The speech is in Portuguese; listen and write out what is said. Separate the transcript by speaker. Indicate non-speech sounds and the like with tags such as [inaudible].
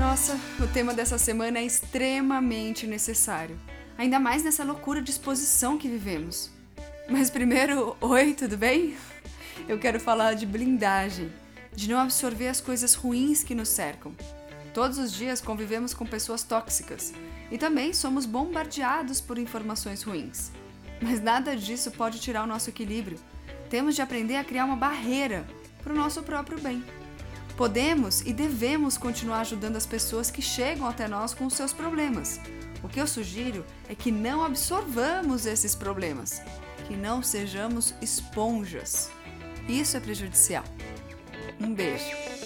Speaker 1: Nossa, o tema dessa semana é extremamente necessário, ainda mais nessa loucura de exposição que vivemos. Mas primeiro, [laughs] oi, tudo bem? Eu quero falar de blindagem, de não absorver as coisas ruins que nos cercam. Todos os dias convivemos com pessoas tóxicas e também somos bombardeados por informações ruins. Mas nada disso pode tirar o nosso equilíbrio. Temos de aprender a criar uma barreira para o nosso próprio bem. Podemos e devemos continuar ajudando as pessoas que chegam até nós com seus problemas. O que eu sugiro é que não absorvamos esses problemas, que não sejamos esponjas. Isso é prejudicial. Um beijo.